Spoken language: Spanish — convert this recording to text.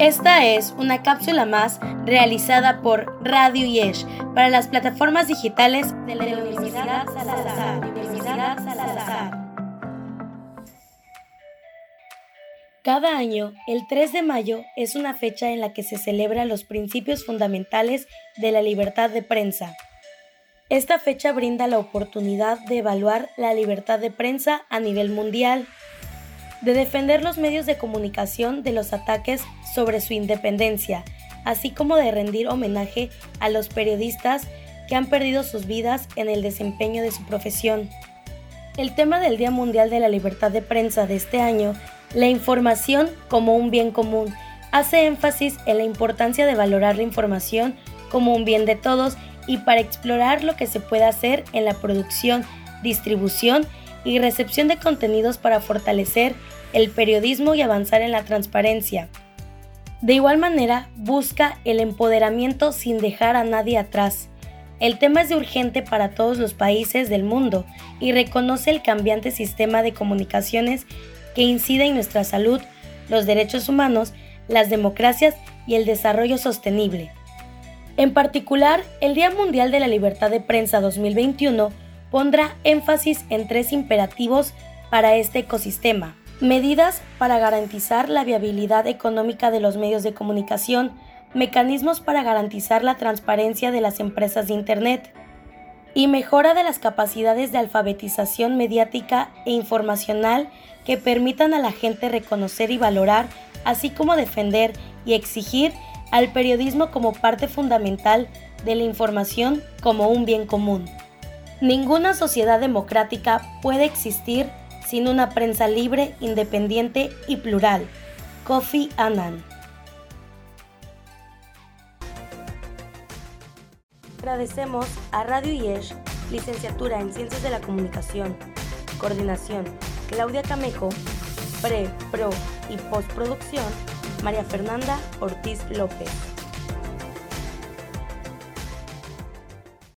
Esta es una cápsula más realizada por Radio Yesh para las plataformas digitales de la Universidad Salazar. Cada año, el 3 de mayo es una fecha en la que se celebran los principios fundamentales de la libertad de prensa. Esta fecha brinda la oportunidad de evaluar la libertad de prensa a nivel mundial de defender los medios de comunicación de los ataques sobre su independencia, así como de rendir homenaje a los periodistas que han perdido sus vidas en el desempeño de su profesión. El tema del Día Mundial de la Libertad de Prensa de este año, la información como un bien común, hace énfasis en la importancia de valorar la información como un bien de todos y para explorar lo que se puede hacer en la producción, distribución y recepción de contenidos para fortalecer el periodismo y avanzar en la transparencia. De igual manera, busca el empoderamiento sin dejar a nadie atrás. El tema es urgente para todos los países del mundo y reconoce el cambiante sistema de comunicaciones que incide en nuestra salud, los derechos humanos, las democracias y el desarrollo sostenible. En particular, el Día Mundial de la Libertad de Prensa 2021 pondrá énfasis en tres imperativos para este ecosistema. Medidas para garantizar la viabilidad económica de los medios de comunicación, mecanismos para garantizar la transparencia de las empresas de Internet y mejora de las capacidades de alfabetización mediática e informacional que permitan a la gente reconocer y valorar, así como defender y exigir al periodismo como parte fundamental de la información como un bien común. Ninguna sociedad democrática puede existir sin una prensa libre, independiente y plural. Kofi Annan. Agradecemos a Radio Yesh, licenciatura en Ciencias de la Comunicación, coordinación Claudia Camejo, pre, pro y postproducción María Fernanda Ortiz López.